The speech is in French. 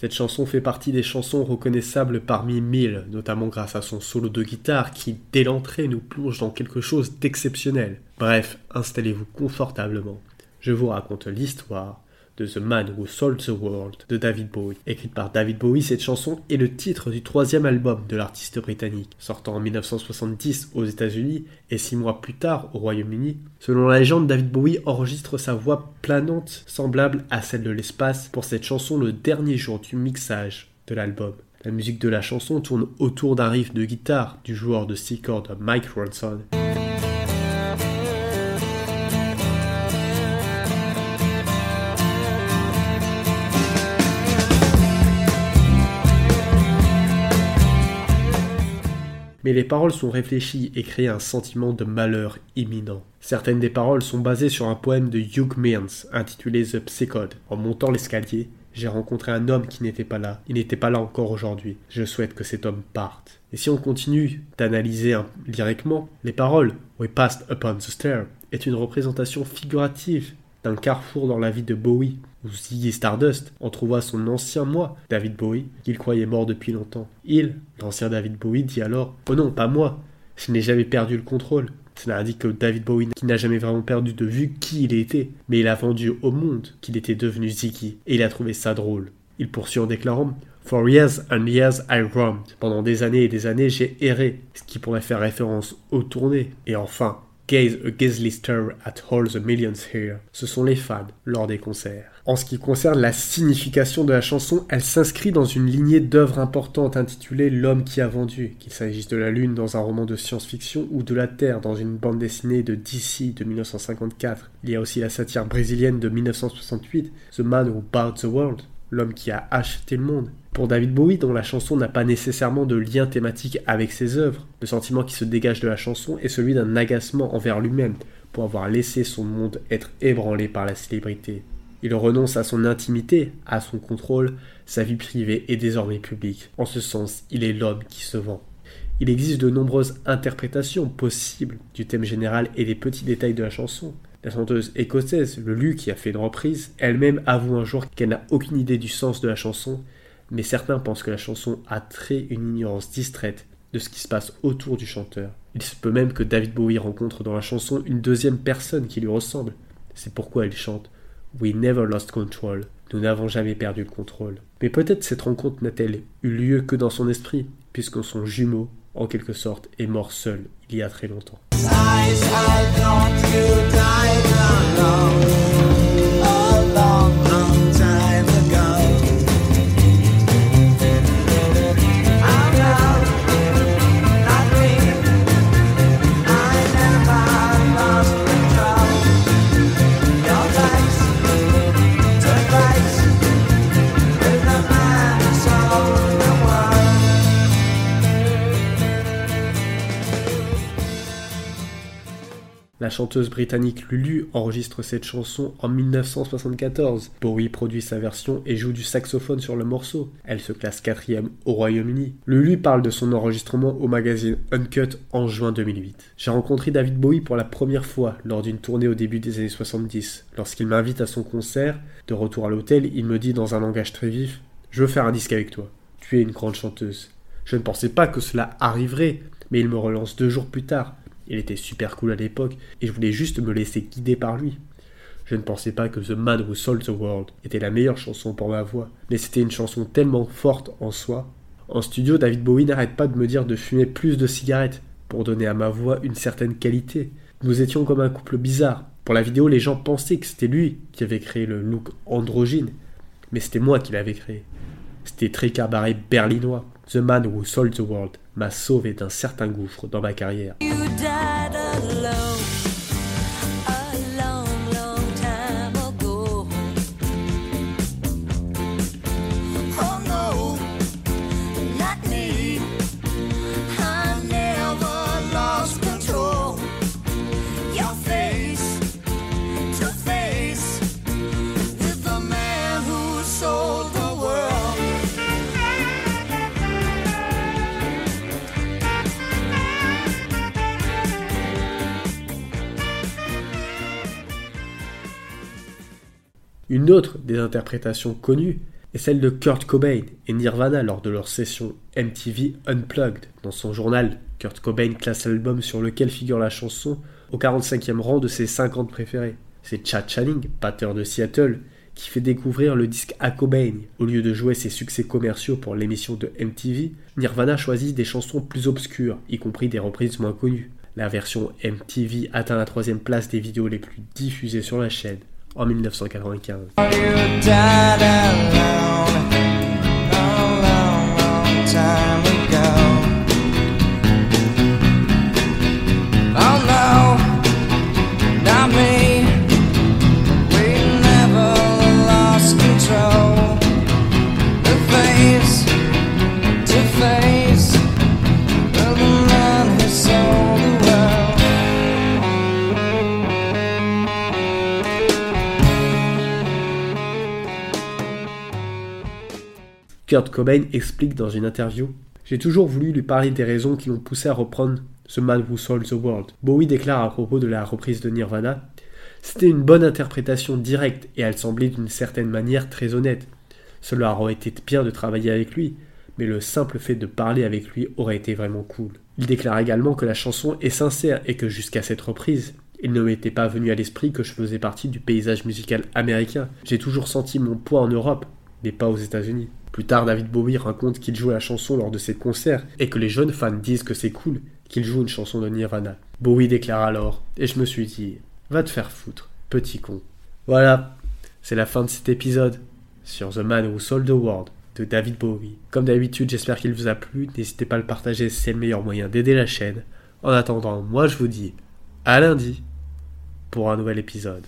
Cette chanson fait partie des chansons reconnaissables parmi mille, notamment grâce à son solo de guitare qui, dès l'entrée, nous plonge dans quelque chose d'exceptionnel. Bref, installez-vous confortablement. Je vous raconte l'histoire de The Man Who Sold the World de David Bowie. Écrite par David Bowie, cette chanson est le titre du troisième album de l'artiste britannique, sortant en 1970 aux États-Unis et six mois plus tard au Royaume-Uni. Selon la légende, David Bowie enregistre sa voix planante semblable à celle de l'espace pour cette chanson le dernier jour du mixage de l'album. La musique de la chanson tourne autour d'un riff de guitare du joueur de six cordes Mike Ronson. Mais les paroles sont réfléchies et créent un sentiment de malheur imminent. Certaines des paroles sont basées sur un poème de Hugh Mearns intitulé The Psychode. En montant l'escalier, j'ai rencontré un homme qui n'était pas là. Il n'était pas là encore aujourd'hui. Je souhaite que cet homme parte. Et si on continue d'analyser lyriquement, les paroles We passed upon the stair est une représentation figurative d'un carrefour dans la vie de Bowie, où Ziggy Stardust en trouva son ancien moi, David Bowie, qu'il croyait mort depuis longtemps. Il, l'ancien David Bowie, dit alors Oh non, pas moi, je n'ai jamais perdu le contrôle. Cela indique que David Bowie qui n'a jamais vraiment perdu de vue qui il était, mais il a vendu au monde qu'il était devenu Ziggy, et il a trouvé ça drôle. Il poursuit en déclarant For years and years I roamed. Pendant des années et des années, j'ai erré, ce qui pourrait faire référence aux tournées. Et enfin, Gaze a gazely stir at all the millions here. Ce sont les fans lors des concerts. En ce qui concerne la signification de la chanson, elle s'inscrit dans une lignée d'œuvres importantes intitulée L'homme qui a vendu, qu'il s'agisse de la Lune dans un roman de science-fiction ou de la Terre dans une bande dessinée de DC de 1954. Il y a aussi la satire brésilienne de 1968, The Man Who Bought the World, l'homme qui a acheté le monde. Pour David Bowie, dont la chanson n'a pas nécessairement de lien thématique avec ses œuvres, le sentiment qui se dégage de la chanson est celui d'un agacement envers lui-même pour avoir laissé son monde être ébranlé par la célébrité. Il renonce à son intimité, à son contrôle, sa vie privée est désormais publique. En ce sens, il est l'homme qui se vend. Il existe de nombreuses interprétations possibles du thème général et des petits détails de la chanson. La chanteuse écossaise, Lulu, qui a fait une reprise, elle-même avoue un jour qu'elle n'a aucune idée du sens de la chanson, mais certains pensent que la chanson a trait une ignorance distraite de ce qui se passe autour du chanteur. Il se peut même que David Bowie rencontre dans la chanson une deuxième personne qui lui ressemble. C'est pourquoi il chante We never lost control. Nous n'avons jamais perdu le contrôle. Mais peut-être cette rencontre n'a-t-elle eu lieu que dans son esprit, puisque son jumeau, en quelque sorte, est mort seul il y a très longtemps. now La chanteuse britannique Lulu enregistre cette chanson en 1974. Bowie produit sa version et joue du saxophone sur le morceau. Elle se classe quatrième au Royaume-Uni. Lulu parle de son enregistrement au magazine Uncut en juin 2008. J'ai rencontré David Bowie pour la première fois lors d'une tournée au début des années 70. Lorsqu'il m'invite à son concert, de retour à l'hôtel, il me dit dans un langage très vif Je veux faire un disque avec toi. Tu es une grande chanteuse. Je ne pensais pas que cela arriverait, mais il me relance deux jours plus tard. Il était super cool à l'époque et je voulais juste me laisser guider par lui. Je ne pensais pas que The Man Who Sold the World était la meilleure chanson pour ma voix, mais c'était une chanson tellement forte en soi. En studio, David Bowie n'arrête pas de me dire de fumer plus de cigarettes pour donner à ma voix une certaine qualité. Nous étions comme un couple bizarre. Pour la vidéo, les gens pensaient que c'était lui qui avait créé le look androgyne, mais c'était moi qui l'avais créé. C'était très cabaret berlinois. The Man Who Sold the World m'a sauvé d'un certain gouffre dans ma carrière. Une autre des interprétations connues est celle de Kurt Cobain et Nirvana lors de leur session MTV Unplugged. Dans son journal, Kurt Cobain classe l'album sur lequel figure la chanson au 45e rang de ses 50 préférés. C'est Chad Channing, batteur de Seattle, qui fait découvrir le disque à Cobain. Au lieu de jouer ses succès commerciaux pour l'émission de MTV, Nirvana choisit des chansons plus obscures, y compris des reprises moins connues. La version MTV atteint la troisième place des vidéos les plus diffusées sur la chaîne en 1995. Kurt Cobain explique dans une interview J'ai toujours voulu lui parler des raisons qui l'ont poussé à reprendre The Man Who Sold the World. Bowie déclare à propos de la reprise de Nirvana C'était une bonne interprétation directe et elle semblait d'une certaine manière très honnête. Cela aurait été bien de travailler avec lui, mais le simple fait de parler avec lui aurait été vraiment cool. Il déclare également que la chanson est sincère et que jusqu'à cette reprise, il ne m'était pas venu à l'esprit que je faisais partie du paysage musical américain. J'ai toujours senti mon poids en Europe, mais pas aux États-Unis. Plus tard, David Bowie raconte qu'il joue la chanson lors de ses concerts et que les jeunes fans disent que c'est cool qu'il joue une chanson de Nirvana. Bowie déclare alors, et je me suis dit, va te faire foutre, petit con. Voilà, c'est la fin de cet épisode sur The Man Who Sold the World de David Bowie. Comme d'habitude, j'espère qu'il vous a plu. N'hésitez pas à le partager, c'est le meilleur moyen d'aider la chaîne. En attendant, moi je vous dis à lundi pour un nouvel épisode.